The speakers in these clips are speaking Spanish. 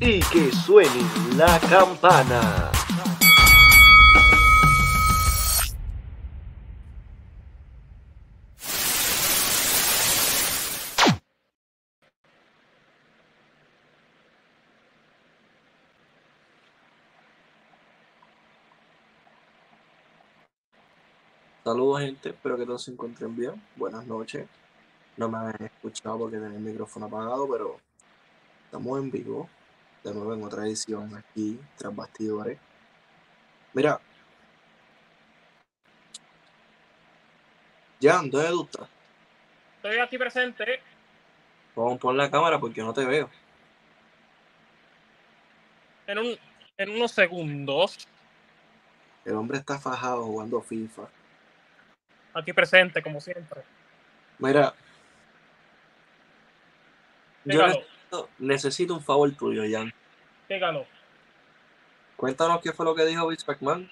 y que suene la campana. Saludos gente, espero que todos se encuentren bien. Buenas noches. No me han escuchado porque tenía el micrófono apagado, pero estamos en vivo. De nuevo en otra edición aquí, tras bastidores. Mira. Jan, ¿dónde tú estás? Estoy aquí presente. Poner la cámara porque no te veo. En, un, en unos segundos. El hombre está fajado jugando FIFA. Aquí presente, como siempre. Mira. Yo necesito, necesito un favor tuyo, Jan. Dígalo. Cuéntanos qué fue lo que dijo Vince McMahon.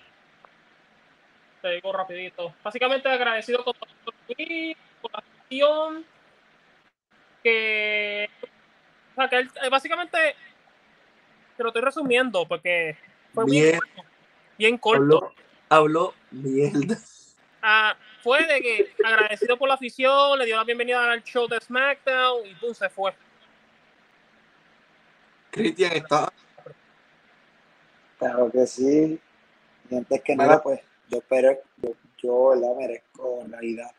Te digo rapidito. Básicamente agradecido con con la acción que... O sea, que él, eh, básicamente te lo estoy resumiendo porque fue muy Bien. bien corto. Habló, habló mierda. Ah, fue de que agradecido por la afición, le dio la bienvenida al show de SmackDown y pum, se fue. Cristian está. Claro que sí. Y antes que Mira. nada, pues yo espero, yo, yo ¿verdad? merezco en realidad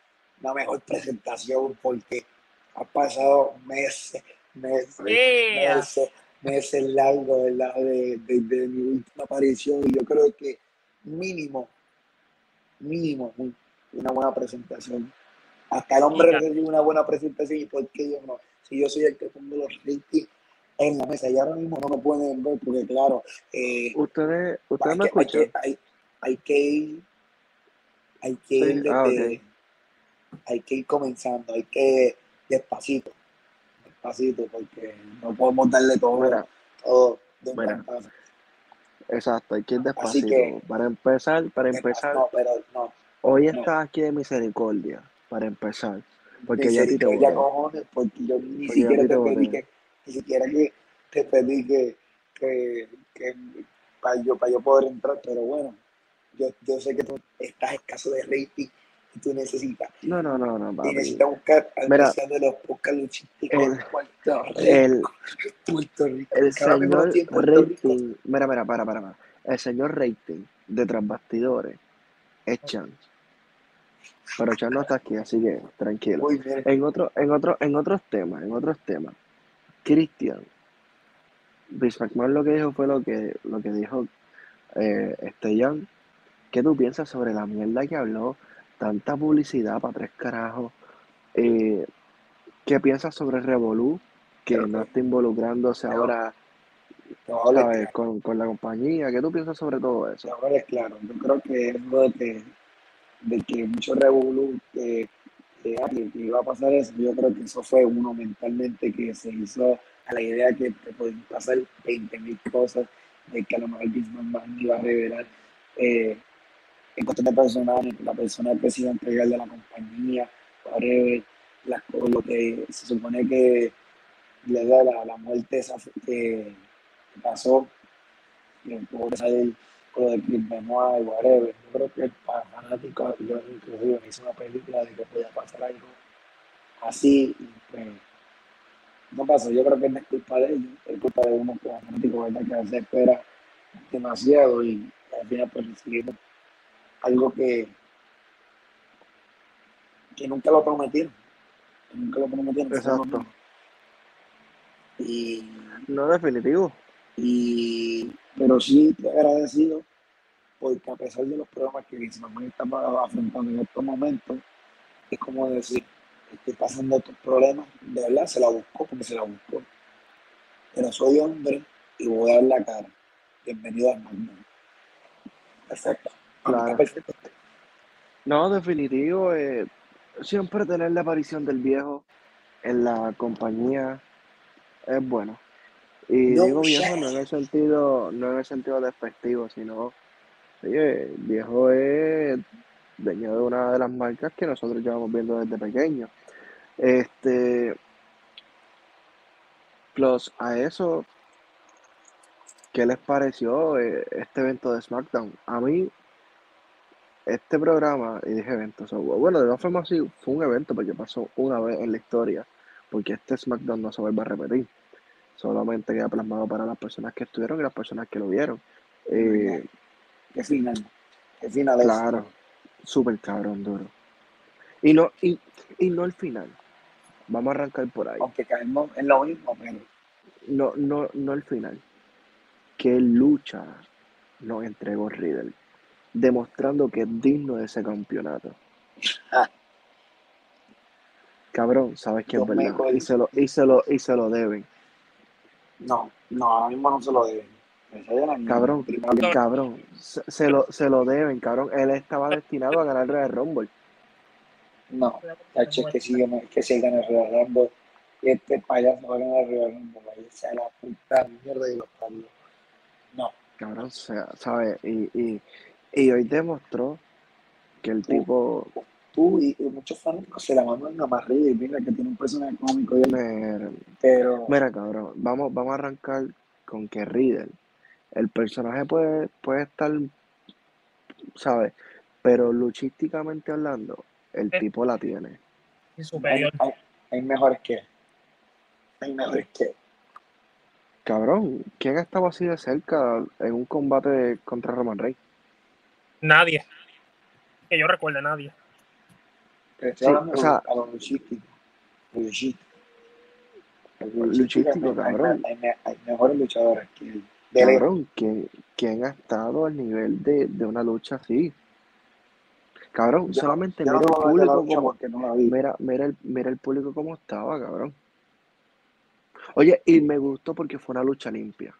una mejor presentación porque ha pasado meses, meses, Yeah. meses, meses largos, ¿verdad? De, de, de mi última aparición y yo creo que mínimo, mínimo, un- una buena presentación. Hasta el hombre recibe una buena presentación y por qué yo no. Si yo soy el que pongo los ratings en la mesa y ahora mismo no me pueden ver porque claro, eh, Ustedes, ustedes me hay, escuchan. hay, hay que ir, hay que Sí, ir ah, hay que ir comenzando, hay que despacito, despacito, porque no podemos darle todo, Mira, todo de mira, exacto, hay que ir Así despacito. que- Para empezar, para empezar, No, pero no, hoy no. estás aquí de misericordia, para empezar. Porque ya a te voté. cojones, porque yo ni Porque a siquiera te te pedí que, ni siquiera que te pedí que, que, que para yo, para yo poder entrar, pero bueno, yo, yo sé que tú estás escaso de rating y tú necesitas No, no, no, no, y papi. necesitas buscar al Mira, de los podcast luchísticos el- de Puerto Rico. El, Puerto Rico. el señor Rico. rating, mira, mira, para, para, para. El señor rating de tras bastidores es Chan. Pero Chan no está aquí, así que tranquilo. En otro, en otro, en otros temas, en otros temas, Christian, Vince McMahon lo que dijo fue lo que, lo que dijo eh, este Jan. ¿Qué tú piensas sobre la mierda que habló? Tanta publicidad para tres carajos. Eh, ¿qué piensas sobre Revolu? Que no está involucrándose ahora, a hablar ¿sabes? claro, Con, con la compañía. ¿Qué tú piensas sobre todo eso? voy a hablar claro. Yo creo que eso de que, de que mucho revolú que, que, ah, que- que iba a pasar eso, yo creo que eso fue uno mentalmente que se hizo a la idea que te podían pasar 20 mil cosas, de que a lo mejor McMahon iba a revelar eh, en cuestión de personal, la persona que se iba a entregar de la compañía, whatever, las lo que se supone que le da la, muerte esa que, que pasó, que que salir lo de Chris Benoit y whatever. Yo creo que para fanáticos, yo inclusive me hice una película de que podía pasar algo así y pues no pasó. Yo creo que no es culpa de ellos, es culpa de uno como fanático, ¿verdad? Que a veces espera demasiado y al final pues recibimos algo que, que nunca lo prometieron. que nunca lo prometieron. Exacto. Y, No definitivo. Y, pero sí estoy agradecido porque a pesar de los problemas que McMahon está afrontando en estos momentos, es como decir, estoy pasando estos problemas, de verdad se la buscó porque se la buscó. Pero soy hombre y voy a dar la cara. Bienvenido a SmackDown. Perfecto. Claro. Perfecto. No, definitivo. eh, siempre tener la aparición del viejo en la compañía es bueno. Y No digo viejo no en el sentido, no en el sentido despectivo, sino oye, viejo es dueño de una de las marcas que nosotros llevamos viendo desde pequeños. Este, plus a eso, ¿qué les pareció eh, este evento de SmackDown? A mí, este programa, y dije evento, so, bueno, de todas formas sí, fue un evento porque pasó una vez en la historia, porque este SmackDown no se vuelve a repetir, solamente queda plasmado para las personas que estuvieron y las personas que lo vieron. Eh, Qué final. Qué final es. claro, súper cabrón, duro. Y no, y, y no el final. Vamos a arrancar por ahí. Aunque caemos en lo mismo, pero No, no, no el final. Que lucha nos entregó Riddle, demostrando que es digno de ese campeonato. Cabrón, sabes que es verdad. Y se lo, y se lo, y se lo deben. No, no, ahora mismo no se lo deben. Cabrón, primero- cabrón, se, se lo, se lo deben, cabrón. Él estaba destinado a ganar el Royal Rumble. No, Tacho, es que si, que si gana el Real Rumble, este payaso va a ganar el Real Rumble, ahí se la puta mierda y los parió. No, Cabrón, o sea, ¿sabes? Y, y, y hoy demostró que el tipo tú y, y muchos fanáticos se la mandan a más y mira que tiene un personaje cómico, y- Mira, pero mira, cabrón, vamos, vamos a arrancar con que Riddle, el personaje puede, puede estar, ¿sabes? Pero luchísticamente hablando, el tipo la tiene. Hay, superior. hay, hay mejores que él. hay mejores que él. Cabrón, ¿quién ha estado así de cerca en un combate contra Roman Reigns? Nadie. Que yo recuerde, nadie. Estoy Sí, hablando o sea- a lo luchístico. Luchístico. Luchístico, hay- cabrón. Hay, hay- hay mejores luchadores que él. Cabrón, ¿quién, quién ha estado al nivel de, de una lucha así? Cabrón, solamente no mira el público como, no mira el, mira el público como estaba, cabrón. Oye, y me gustó porque fue una lucha limpia.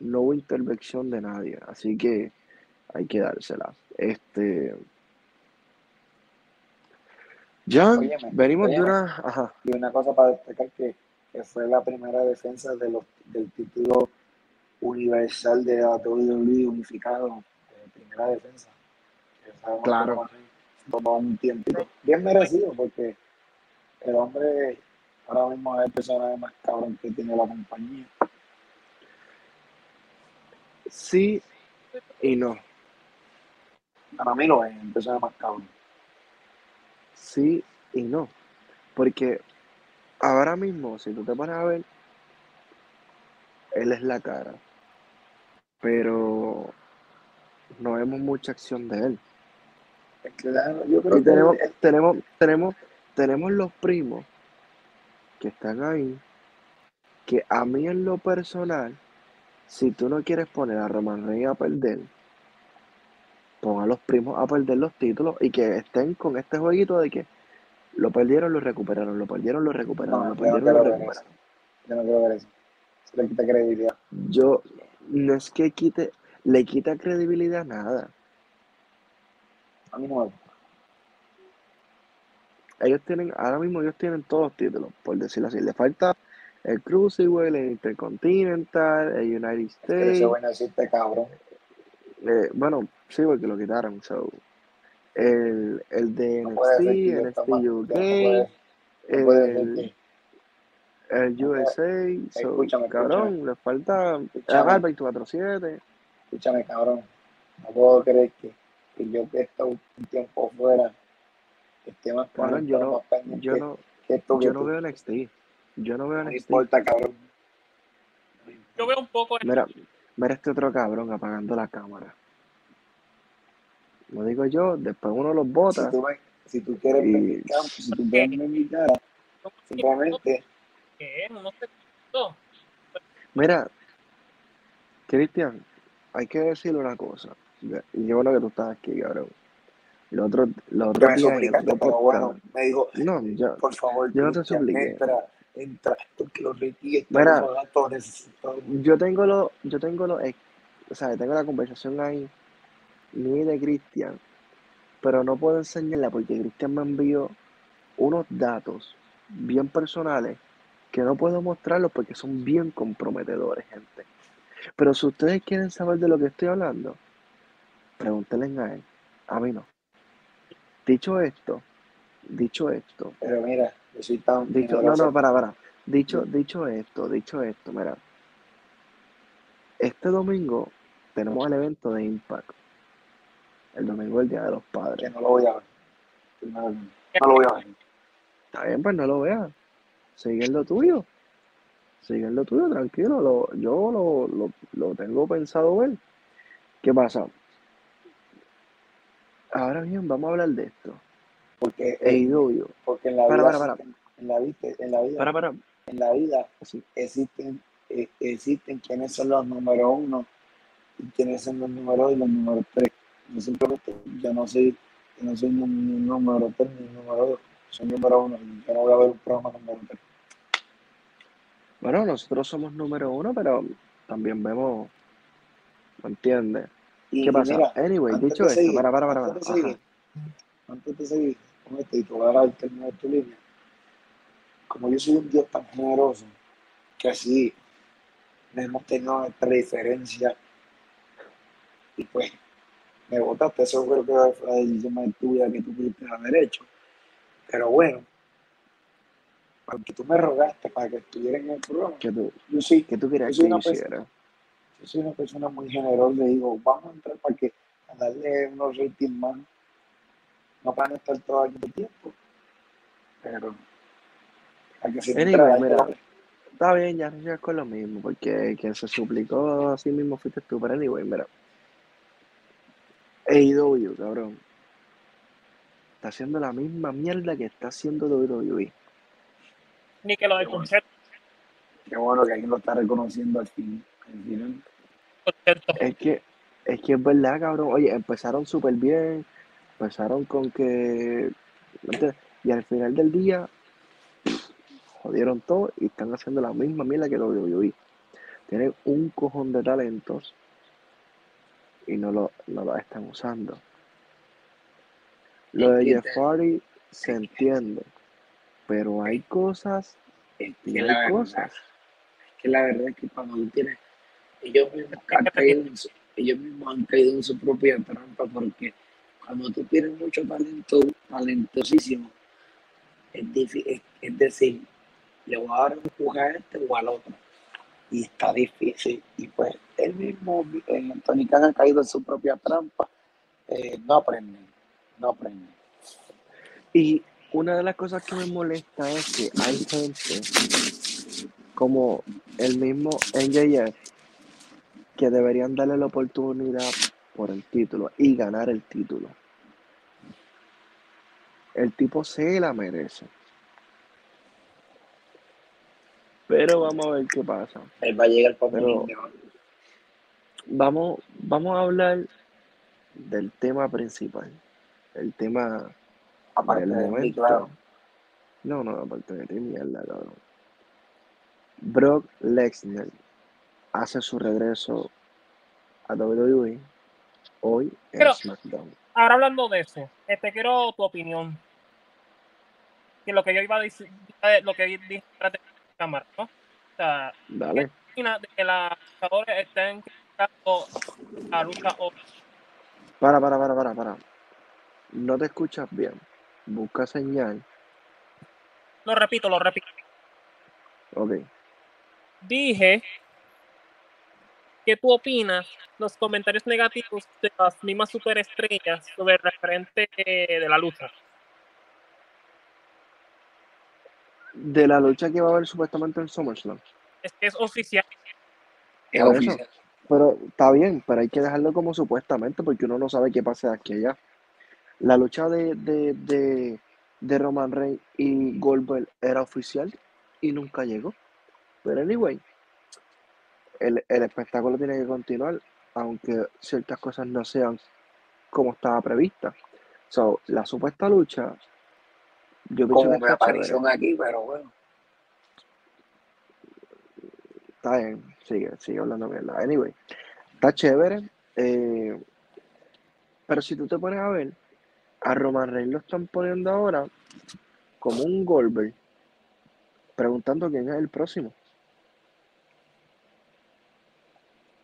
No hubo intervención de nadie, así que hay que dársela. Este. Jan, Óyeme, venimos de una. Ajá. Y una cosa para destacar que, que fue la primera defensa de los, del título universal de la WWE unificado, de primera defensa. Claro. Tomó un tiempito. Bien merecido porque el hombre ahora mismo es el personaje más cabrón que tiene la compañía. Sí y no. Para mí lo es, el personaje más cabrón. Sí y no. Porque ahora mismo, si tú te pones a ver, él es la cara. Pero no vemos mucha acción de él. Es claro, yo creo Y que tenemos, él- tenemos, tenemos, tenemos los primos que están ahí, que a mí en lo personal, si tú no quieres poner a Roman Reigns a perder, pon a los primos a perder los títulos y que estén con este jueguito de que lo perdieron, lo recuperaron, lo perdieron, lo recuperaron, no, lo no perdieron, lo recuperaron. Yo no quiero ver eso. Se le quita credibilidad. Yo, no es que quite, le quita credibilidad a nada. A mí no ellos tienen, ahora mismo ellos tienen todos los títulos, por decirlo así. Le falta el Cruiserweight, el Intercontinental, el United Es que ese States. bueno decirte cabrón. Eh, bueno, sí, porque lo quitaron. So, el, el de No NXT, NXT no UK, no el, el no USA. So, Escúchame, cabrón, le falta Escúchame. el 24-7. Escúchame, cabrón. No puedo creer que, que yo que he estado un tiempo fuera esté más Cabrón, yo no, más yo no, que esto que yo no veo NXT. Yo no veo No NXT. importa, cabrón. Yo veo un poco. Mira, mira este otro cabrón apagando la cámara. Lo digo yo, después uno los Si bota. tú, me- si tú quieres Y- ver mi campo, si tú quieres ver mi cara, simplemente ¿Qué? No. Mira, Cristian, hay que decirle una cosa. Y yo bueno que tú estás aquí, cabrón. Los otros, los yo otros me días en suplicaste, otro pero bueno, me dijo, No, yo, por favor, yo no te supliqué. entra, entra, porque los Mira. yo tengo lo, yo tengo lo, o sea, tengo la conversación ahí, ni de Cristian, pero no puedo enseñarla porque Cristian me envió unos datos bien personales que no puedo mostrarlos porque son bien comprometedores, gente. Pero si ustedes quieren saber de lo que estoy hablando, pregúntenle a él, a mí no. Dicho esto, dicho esto, Pero mira, yo soy tan dicho, no, no, para, para. Dicho, dicho esto, dicho esto, mira. Este domingo tenemos el evento de Impact. El domingo el Día de los Que Padres. no lo voy a ver. No, no lo voy a ver. Está bien, pues no lo veas. Sigue en lo tuyo. Sigue en lo tuyo, tranquilo. Lo- yo lo, lo, lo tengo pensado ver. ¿Qué pasa? Ahora bien, vamos a hablar de esto. Porque, AEW. porque en la Para, vida, para, para. existen- En, la vida, en la vida, Para, para. en la vida Sí. existen, eh, existen quienes son los número uno y quienes son los número dos y los número tres. Yo simplemente, yo no soy, yo no soy ni un número tres ni un número dos, soy número uno yo no voy a ver un programa número tres. Bueno, nosotros somos número uno, pero también vemos. ¿Me entiendes? ¿Qué y pasa? mira, Anyway, dicho esto, para, para, para. antes de seguir, Con esto y te voy a dar de tu línea, como yo soy un Dios tan generoso, que así hemos tenido nuestra diferencia y pues me votaste, eso creo que fue la decisión más tuya que tú pudiste haber hecho. Pero bueno, aunque tú me rogaste para que estuviera en el programa, ¿Qué tú, yo qué tú querías que yo hiciera? yo soy una persona muy generosa, le digo, vamos a entrar para que a darle unos ratings más, no para no estar todo aquí el tiempo, pero para que se Anyway, entra mira, está bien, ya no con lo mismo, porque quien se suplicó a sí mismo fuiste tú, pero anyway, mira. AEW, cabrón. Está haciendo la misma mierda que está haciendo WWE. Ni que lo del Qué bueno. concierto. Qué bueno que alguien lo está reconociendo al fin, al final. Es que, es que es verdad, cabrón. Oye, empezaron súper bien. Empezaron con que. Y al final del día, jodieron todo y están haciendo la misma mierda que WWE. Tienen un cojón de talentos y no lo, no lo están usando. Lo de Jeff Hardy se entiende, pero hay cosas Es y que la hay verdad, cosas. es que la verdad es que cuando tú tienes, ellos mismos han caído en su, ellos mismos han caído en su propia trampa porque cuando tú tienes mucho talento, talentosísimo, es, difí- es, es decir, le voy a dar un empuje a este o al otro. Y está difícil. Y pues él mismo, eh, Tony Khan ha caído en su propia trampa. Eh, no aprende, no aprende. Y una de las cosas que me molesta es que hay gente como el mismo NJF que deberían darle la oportunidad por el título y ganar el título. El tipo se la merece. Pero vamos a ver qué pasa. Él va a llegar ¿no? Vamos, vamos a hablar del tema principal. El tema aparte del de mí, momento. claro. No, no, aparte de ti, mierda, cabrón. Brock Lesnar hace su regreso a WWE hoy en Pero- SmackDown. Ahora hablando de eso, este quiero tu opinión. Que lo que yo iba a decir, eh, lo que dije la cámara, ¿no? O sea, Dale. de que luchadores estén criticando la lucha. Para, para, para, para, para. No te escuchas bien. Busca señal. Lo repito, lo repito. Ok. Dije que tú opinas los comentarios negativos de las mismas superestrellas sobre el referente eh, de la lucha. De la lucha que va a haber supuestamente en SummerSlam. Es que es oficial. Es Por eso. oficial. Pero está bien, pero hay que dejarlo como supuestamente porque uno no sabe qué pasa de aquí a allá. La lucha de, de, de, de Roman Reigns y Goldberg era oficial y nunca llegó. Pero anyway, el, el espectáculo tiene que continuar, aunque ciertas cosas no sean como estaba prevista. So, la supuesta lucha, yo pienso Como que chévere. aparición aquí, pero bueno. Está bien, sigue, sigue hablando mierda. Anyway, está chévere. eh, pero si tú te pones a ver, a Roman Reigns lo están poniendo ahora como un Goldberg, preguntando quién es el próximo.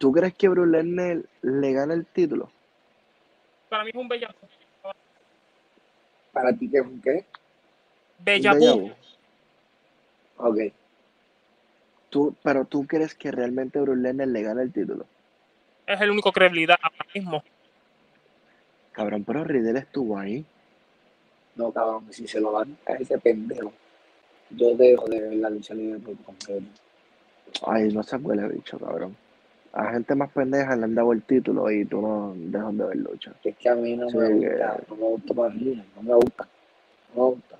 ¿Tú crees que Brock Lesnar le gana el título? Para mí es un bella, Para ti, ¿qué es un qué? bella Un déjà vu. vu. Ok. tú, pero tú crees que realmente Brock Lesnar le gana el título. Es el único credibilidad ahora mismo. Cabrón, pero Riddle estuvo ahí. No, cabrón, si se lo dan a ese pendejo, yo dejo de ver la lucha libre por completo. Ay, no se huele bicho, cabrón. A gente más pendeja le han dado el título y tú no dejas de ver lucha. Es que a mí no Sí, me que- gusta, no me gusta más río, no me gusta, no me gusta.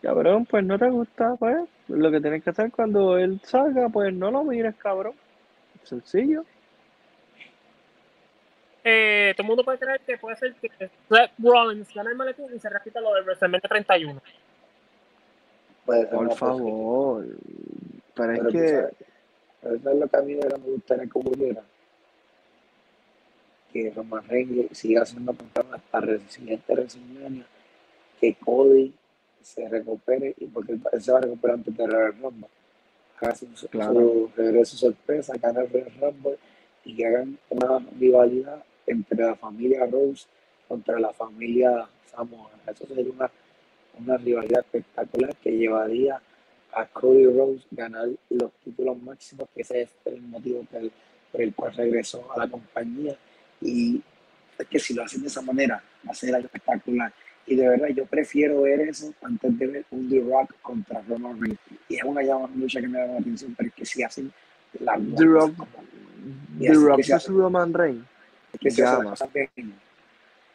Cabrón, pues no te gusta, pues. Lo que tienes que hacer cuando él salga, pues no lo mires, cabrón. Sencillo. Eh, todo el mundo puede creer que puede ser que Seth Rollins gane el maletín y se repita lo de WrestleMania 31. Puede ser Por favor. Pero es Pero es que a mí de verdad me gustaría que ocurriera. Que Roman Reigns siga siendo campeón hasta el siguiente WrestleMania. Que Cody se recupere y porque él se va a recuperar antes de Royal Rumble. Haga su, Claro. su regreso sorpresa, gane el Royal Rumble y que hagan una rivalidad entre la familia Rose contra la familia Samoa. Eso sería una, una rivalidad espectacular que llevaría a Cody Rose ganar los títulos máximos, que ese es el motivo que él- por el cual regresó a la compañía. Y es que si lo hacen de esa manera, va a ser espectacular. Y de verdad, yo prefiero ver eso antes de ver un The Rock contra Roman Reigns. Y es una lucha que me llama la atención, pero es que si hacen la The Rock, The Rock vs. Roman Reigns. que se bien,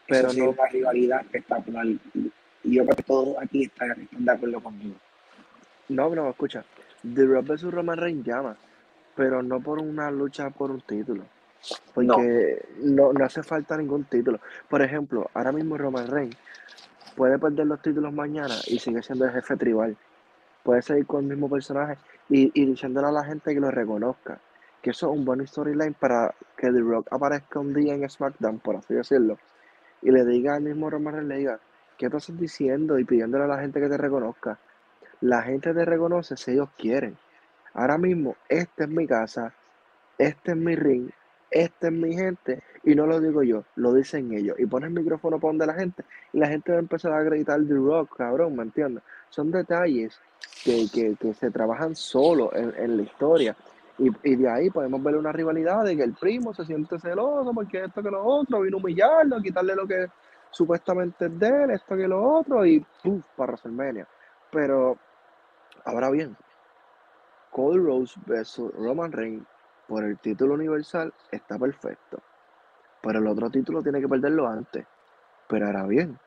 Pero no- es una rivalidad espectacular. Y, y yo creo que todos aquí están, están de acuerdo conmigo. No, no, escucha. The Rock vs. Roman Reigns llama. Pero no por una lucha por un título. Porque no. No, hace falta ningún título. Por ejemplo, ahora mismo Roman Reigns puede perder los títulos mañana y sigue siendo el jefe tribal. Puede seguir con el mismo personaje y, y diciéndole a la gente que lo reconozca. Que eso es un buen storyline para que The Rock aparezca un día en SmackDown, por así decirlo. Y le diga al mismo Roman Reigns, le diga, ¿qué estás diciendo? Y pidiéndole a la gente que te reconozca. La gente te reconoce si ellos quieren. Ahora mismo, esta es mi casa, este es mi ring, esta es mi gente, y no lo digo yo, lo dicen ellos. Y pone el micrófono para donde la gente, y la gente va a empezar a gritar The Rock, cabrón, ¿me entiendes? Son detalles que, que, que se trabajan solo en, en la historia. Y, y de ahí podemos ver una rivalidad de que el primo se siente celoso porque esto que lo otro, vino a humillarlo, a quitarle lo que supuestamente es de él, esto que lo otro, y ¡puf! para WrestleMania. Pero, ahora bien, Cody Rose versus Roman Reigns por el título universal está perfecto. Pero el otro título tiene que perderlo antes. Pero ahora bien,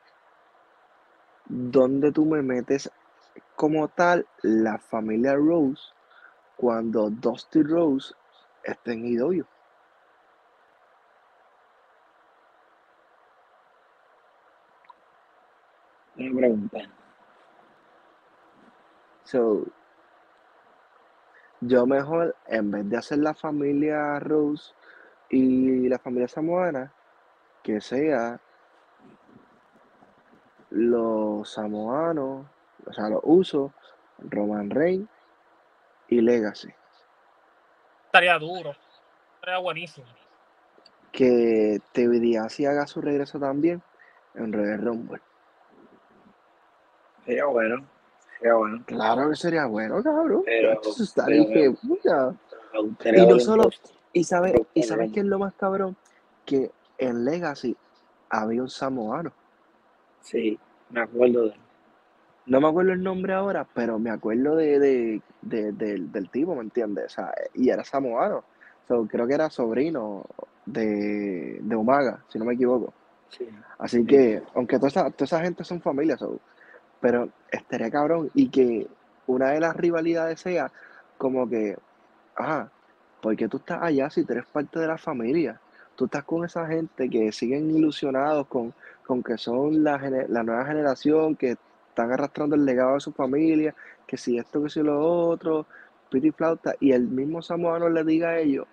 ¿dónde tú me metes como tal la familia Rose cuando Dusty Rose está en IW? Una pregunta. So, yo mejor, en vez de hacer la familia Rose y la familia samoana, que sea los samoanos, o sea, los usos, Roman Reigns y Legacy. Estaría duro. Estaría buenísimo. Que TVD así haga su regreso también en Royal Rumble. Sería bueno, sería bueno. Claro que sería bueno, cabrón. Pero- Eso está pero- dije, puta. Me gustaría Y no solo-. Y sabes, y sabes qué es lo más cabrón, que en Legacy había un samoano. Sí, me acuerdo de él. No me acuerdo el nombre ahora, pero me acuerdo de, de- de- del- del tipo, ¿me entiendes? O sea, y era samoano. So, creo que era sobrino de, de Umaga, si no me equivoco. Sí. Así que, aunque toda esa, toda esa gente son familias, so, pero estaría cabrón y que una de las rivalidades sea como que, ajá, porque tú estás allá si tú eres parte de la familia? Tú estás con esa gente que siguen ilusionados con, con que son la, la nueva generación, que están arrastrando el legado de su familia, que si esto, que si lo otro, piti flauta, y el mismo samoano le diga a ellos,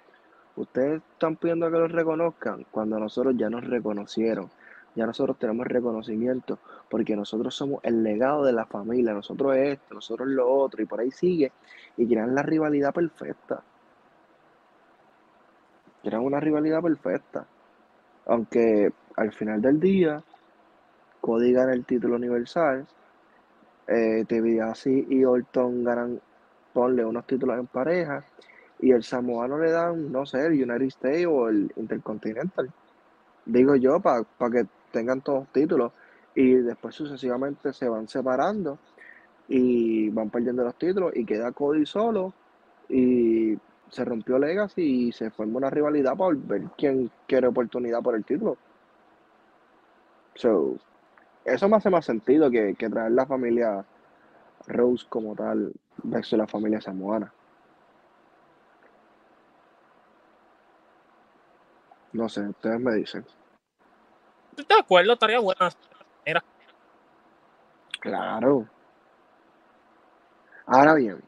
ustedes están pidiendo que los reconozcan cuando nosotros ya nos reconocieron. Ya nosotros tenemos reconocimiento porque nosotros somos el legado de la familia, nosotros esto, nosotros lo otro, y por ahí sigue, y crean la rivalidad perfecta. Crean una rivalidad perfecta. Aunque al final del día, Cody gana el título universal, eh, TBS y Orton ganan ponle unos títulos en pareja y el samoano le dan, no sé, el United States o el Intercontinental. Digo yo, para que tengan todos los títulos y después sucesivamente se van separando y van perdiendo los títulos y queda Cody solo y se rompió Legacy y se forma una rivalidad para ver quién quiere oportunidad por el título. So, eso me hace más sentido que, que traer la familia Rose como tal versus la familia samoana. No sé, ustedes me dicen. De acuerdo, estaría buena. Era. Claro. Ahora bien,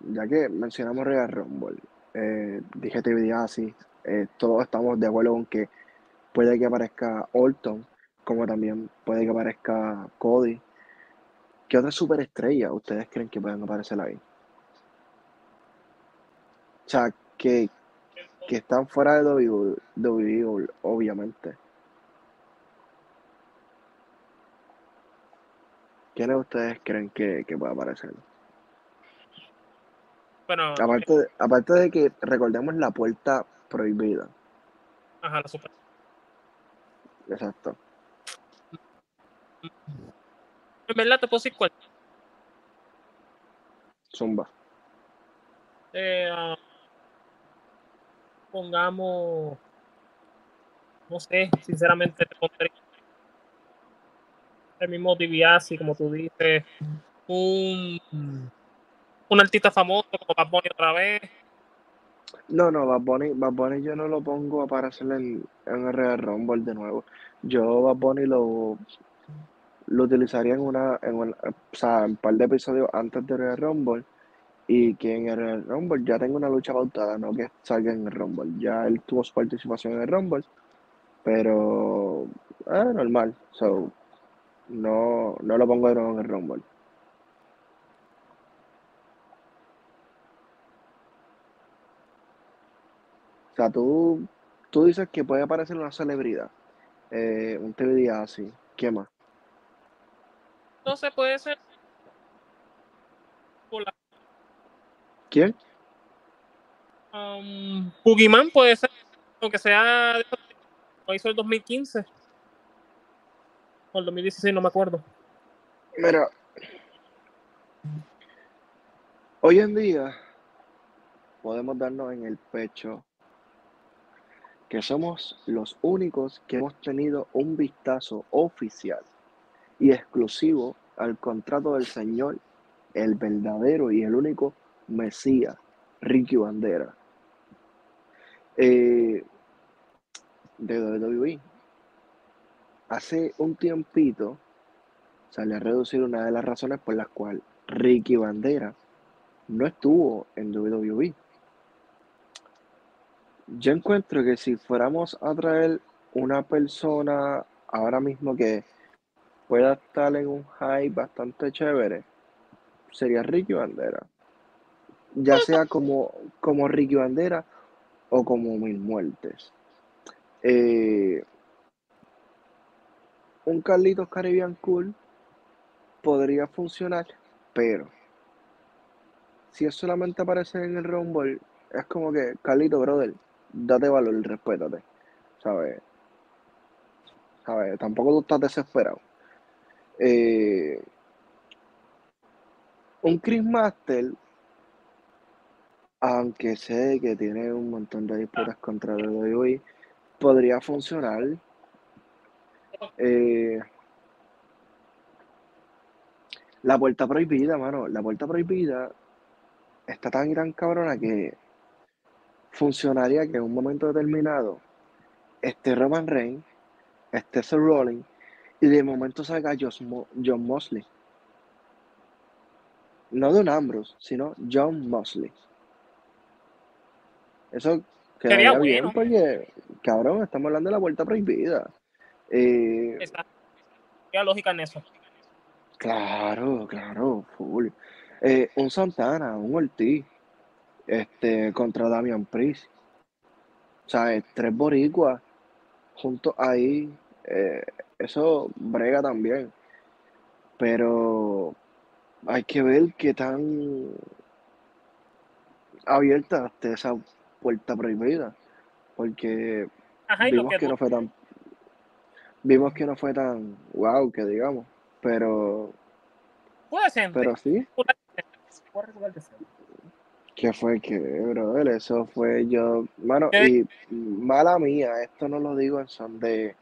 ya que mencionamos Real Rumble, eh, dije TV así, eh, todos estamos de acuerdo con que puede que aparezca Orton, como también puede que aparezca Cody. ¿Qué otras superestrellas ustedes creen que pueden aparecer ahí? O sea, que, que están fuera de WWE, obviamente. ¿Quiénes ustedes creen que, que puede aparecer? Bueno, Aparte, de- aparte de que recordemos la puerta prohibida. ajá, la super. Exacto. En verdad te puedo decir cuál. Zumba. Eh, ah, pongamos. No sé, sinceramente te pondría el mismo DiBiase, como tú dices. Un, un artista famoso como Bad Bunny otra vez. No, no, Bad Bunny, Bad Bunny yo no lo pongo a aparecer en, en el Real Rumble de nuevo. Yo Bad Bunny lo, lo utilizaría en una, en una- o sea, un par de episodios antes de Real Rumble y que en el Real Rumble ya tenga una lucha pautada, no que salga en el Rumble. Ya él tuvo su participación en el Rumble, pero eh, normal. So, no, no lo pongo de nuevo en el Rumble. O sea, tú, tú dices que puede aparecer una celebridad, eh, un TVD así. ¿Qué más? Entonces puede ser. ¿Quién? Um, Boogeyman puede ser, aunque sea. Lo hizo el 2015. O el 2016, no me acuerdo. Mira, hoy en día podemos darnos en el pecho que somos los únicos que hemos tenido un vistazo oficial y exclusivo al contrato del señor, el verdadero y el único Mesías, Ricky Bandera, eh, de WWE. Hace un tiempito sale a reducir una de las razones por las cuales Ricky Bandera no estuvo en WWE. Yo encuentro que si fuéramos a traer una persona ahora mismo que pueda estar en un hype bastante chévere, sería Ricky Bandera. Ya sea como, como Ricky Bandera o como Mil Muertes. Eh, un Carlitos Caribbean Cool podría funcionar, pero si es solamente aparecer en el Rumble, es como que, Carlito, brother, date valor, respétate, ¿sabes? ¿Sabes? Tampoco tú estás desesperado. Eh, un Chris Master, aunque sé que tiene un montón de disputas contra WWE, podría funcionar. Eh, la puerta prohibida, mano. La puerta prohibida está tan y tan cabrona que funcionaría que en un momento determinado esté Roman Reigns, esté Seth Rollins y de momento salga John Mosley. No Don Ambrose, sino John Mosley. Eso quedaría Sería bien bueno. porque, cabrón, estamos hablando de la puerta prohibida. Eh, hay lógica en eso. Claro, claro, full. Eh, un Santana, un Ortiz, este, contra Damian Priest. O sea, eh, tres boricuas juntos ahí, eh, eso brega también. Pero hay que ver qué tan, abierta hasta esa puerta prohibida, porque Ajá, lo vimos que que no fue tan, vimos que no fue tan wow, que digamos, pero, fue decente. pero sí, Fue decente. que fue que, brother, eso fue yo, mano, ¿Qué? y mala mía, esto no lo digo en son de,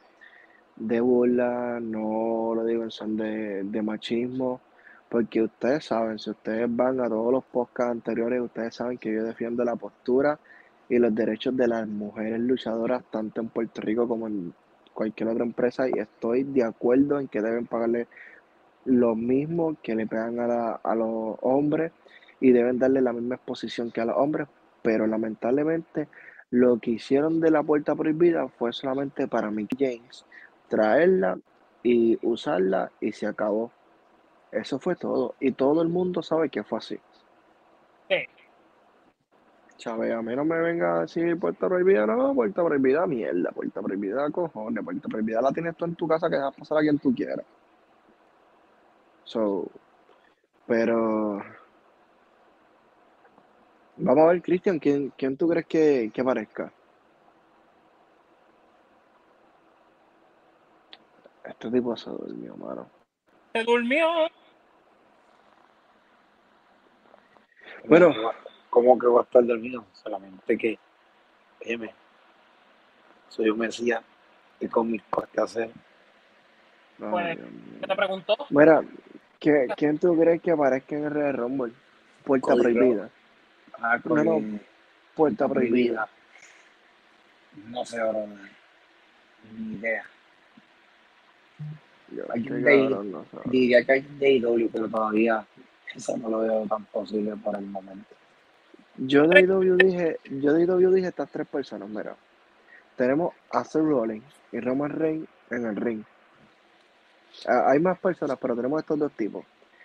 de burla, no lo digo en son de, de machismo, porque ustedes saben, si ustedes van a todos los podcasts anteriores, ustedes saben que yo defiendo la postura y los derechos de las mujeres luchadoras, tanto en Puerto Rico como en cualquier otra empresa, y estoy de acuerdo en que deben pagarle lo mismo que le pagan a, la- a los hombres y deben darle la misma exposición que a los hombres, pero lamentablemente lo que hicieron de la puerta prohibida fue solamente para Mick James, traerla y usarla y se acabó. Eso fue todo. Y todo el mundo sabe que fue así. Sí. Chávez, a mí no me venga a decir puerta prohibida, no, puerta prohibida, mierda, puerta prohibida, cojones, puerta prohibida la tienes tú en tu casa que dejas pasar a quien tú quieras. So, pero vamos a ver, Cristian, ¿quién, quién tú crees que, que aparezca? Este tipo se durmió, mano. Se durmió. Bueno. ¿Cómo que va a estar dormido? Solamente que, déjeme, soy un mesías y con mis cosas que hacer. Pues. ¿Qué te preguntó? Mira, ¿qué- ¿quién tú crees que aparezca en el Red Rumble? Puerta Cody prohibida. Ah, No, no, con- Puerta prohibida. No sé, ahora ni idea. Yo, Hay qué un day- cabrón, no sé. Diría que hay un DW, pero todavía eso no lo veo tan posible por el momento. Yo de IW dije, yo de IW dije estas tres personas, mira. Tenemos a Seth Rollins y Roman Reigns en el ring. Ah, hay más personas, pero tenemos estos dos tipos.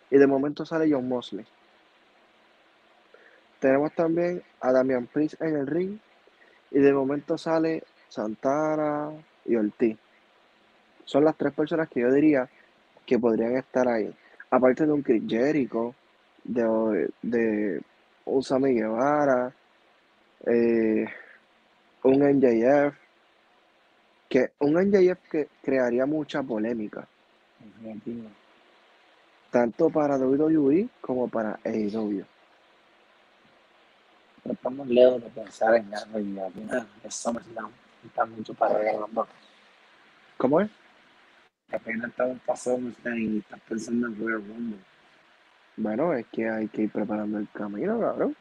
Y de momento sale John Mosley. Tenemos también a Damian Priest en el ring. Y de momento sale Santana y Ortiz. Son las tres personas que yo diría que podrían estar ahí. Aparte de un Chris Jericho, de, de un Sammy Guevara, eh, un NJF, que un NJF que crearía mucha polémica, tanto para WWE como para AEW. Pero estamos lejos de pensar en la realidad de SummerSlam. Está mucho para regalar los ¿Cómo es? Apenas estamos pasando y estás pensando en Royal Rumble. Bueno, es que hay que ir preparando el camino, cabrón.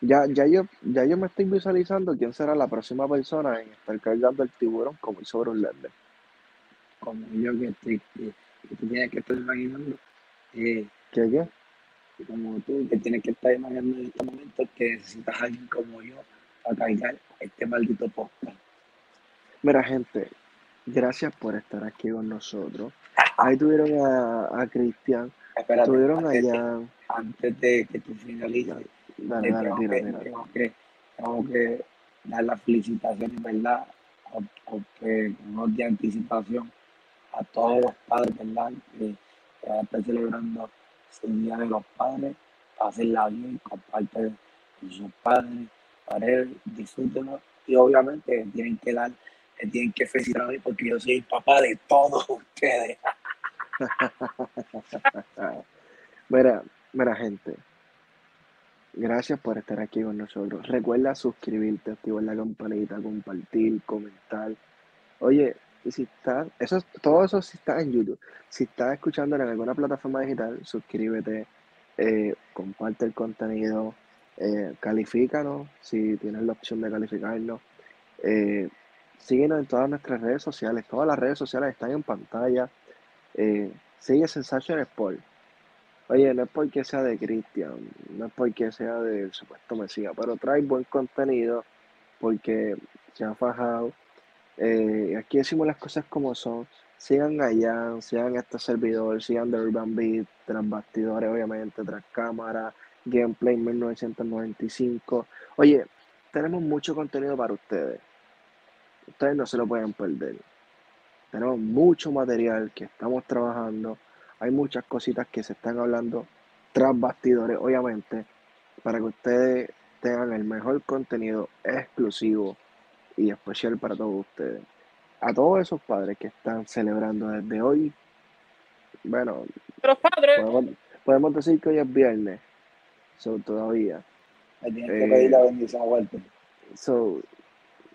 Ya, ya, yo, ya yo me estoy visualizando quién será la próxima persona en estar cargando el tiburón como hizo Brock Lesnar. Como yo que, estoy, que, que tú tienes que estar imaginando. eh, ¿Qué qué? como tú, que tienes que estar imaginando en este momento que necesitas a alguien como yo para cargar este maldito podcast. Mira, gente, gracias por estar aquí con nosotros. Ahí tuvieron a, a Cristian, tuvieron a antes, de, Jan. antes de que tú finalices, Dale, dale, tengo, tira, que, tira. tengo, que, tengo que dar las felicitaciones, ¿verdad? O, o que unos de anticipación a todos los padres, ¿verdad? Que, que van a estar celebrando su Día de los Padres, pásenla bien, comparten con sus padres, para él, disfrútenlo y obviamente tienen que dar, me tienen que felicitar a mí porque yo soy el papá de todos ustedes. Mira, mira, gente. Gracias por estar aquí con nosotros. Recuerda suscribirte, activar la campanita, compartir, comentar. Oye, y si estás, eso es- todo eso si estás en YouTube. Si estás escuchando en alguna plataforma digital, suscríbete, eh, comparte el contenido, eh, si tienes la opción de calificarnos. Eh, síguenos en todas nuestras redes sociales. Todas las redes sociales están en pantalla. Eh, sigue Sensation Sport. Oye, no es porque sea de Cristian, no es porque sea del supuesto Mesías, pero trae buen contenido porque se ha fajado. Eh, aquí decimos las cosas como son. Sigan allá, sigan este servidor, sigan The Urban Beat, tras bastidores, obviamente, tras cámara, gameplay 1995. Oye, tenemos mucho contenido para ustedes. Ustedes no se lo pueden perder. Tenemos mucho material que estamos trabajando. Hay muchas cositas que se están hablando tras bastidores, obviamente, para que ustedes tengan el mejor contenido exclusivo y especial para todos ustedes. A todos esos padres que están celebrando desde hoy, bueno, padres, podemos, podemos decir que hoy es viernes, so, todavía. Me tienes que Eh, pedir la bendición a Walter. So,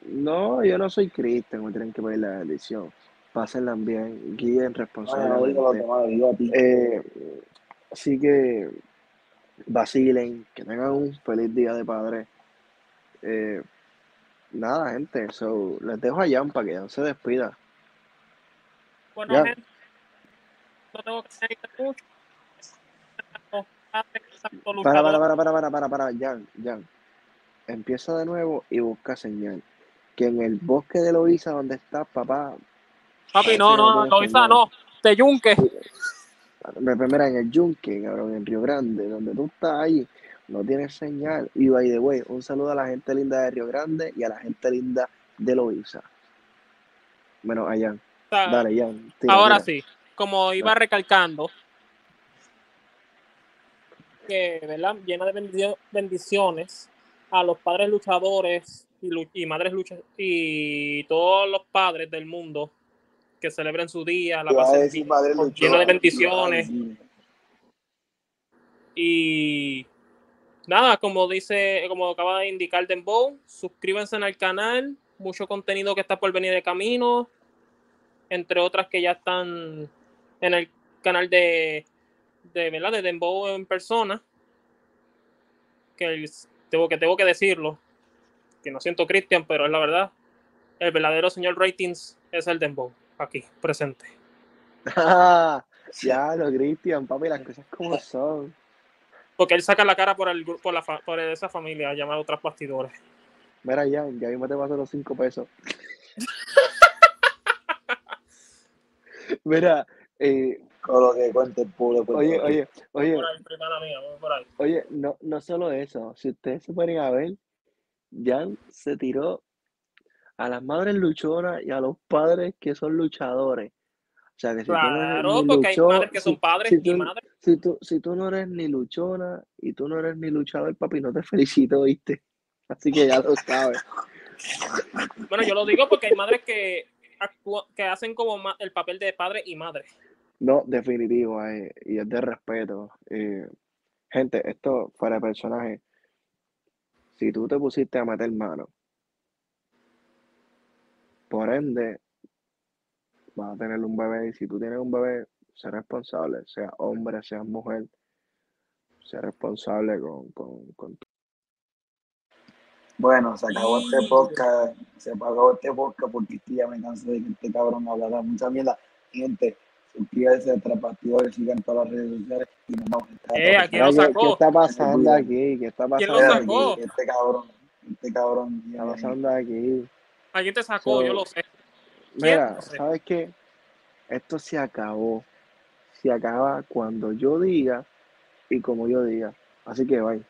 no, yo no soy cristiano, me tienen que pedir la bendición. Pásenla bien, guíen No, no digo a los responsablemente. Eh, así que vacilen, que tengan un feliz día de padre. Eh, nada, gente, so, les dejo a Jan para que Jan se despida. bueno, Ya. gente, no tengo que seguir mucho. Para, para, para, para, para, para, para, Jan, Jan. Empieza de nuevo y busca señal. Que en el bosque de Loíza, donde está papá, Papi, no, Ese no no, señal. no. De Yunque. Me- Mira, en el Yunque, cabrón, en Río Grande, donde tú estás ahí, no tienes señal. Y by the way, un saludo a la gente linda de Río Grande y a la gente linda de Loíza. Bueno, allá. Dale, Jan. tira, Ahora tira. sí, como iba recalcando, que ¿verdad? llena de bendicio- bendiciones a los padres luchadores y, madres lucha y todos los padres del mundo que celebren su día, la pasen lleno de bendiciones. Y nada, como dice, como acaba de indicar Dembow, suscríbanse al canal, mucho contenido que está por venir de camino, entre otras que ya están en el canal de, de ¿verdad? de Dembow en persona. Que el- tengo que tengo que decirlo, que no siento Cristian, pero es la verdad. El verdadero señor ratings es el Dembow, aquí, presente. Ah, ya, lo Cristian, papi, las cosas como son. Porque él saca la cara por el por la por esa familia llamada otras bastidores. Mira, Jan, ya mismo te paso los cinco pesos. Mira, eh, Con lo que cuente el Puerto oye, oye, oye, Por ahí, primera mía, vamos por ahí. Oye, no, no solo eso, si ustedes se ponen a ver, Jan se tiró a las madres luchonas y a los padres que son luchadores. O sea, que si tú no eres Claro, ni porque hay madres que son padres si y tú- madres. si tú, si tú no eres ni luchona y tú no eres ni luchador, papi, no te felicito, ¿viste? Así que ya lo sabes. Bueno, yo lo digo porque hay madres que actúan, que hacen como el papel de padre y madre. No, definitivo, eh, y es de respeto. eh, gente, esto fuera de personaje. Si tú te pusiste a meter mano, por ende, vas a tener un bebé. Y si tú tienes un bebé, sé responsable, sea hombre, sea mujer, sea responsable con, con, tu- Bueno, se acabó este podcast. Se acabó este podcast porque ya me cansé de que este cabrón hablara mucha mierda. Gente, suscríbanse a Trapastidores, sigan todas las redes sociales y nos vamos a estar. Eh, lo Mira, ¿qué, sacó. qué está pasando aquí? ¿Qué está ¿Quién pasando lo aquí? Este cabrón, este cabrón. ¿Qué está pasando aquí? Alguien te sacó, So- yo lo sé. Mira, No sé. ¿sabes qué? Esto se acabó. Se acaba cuando yo diga y como yo diga. Así que bye.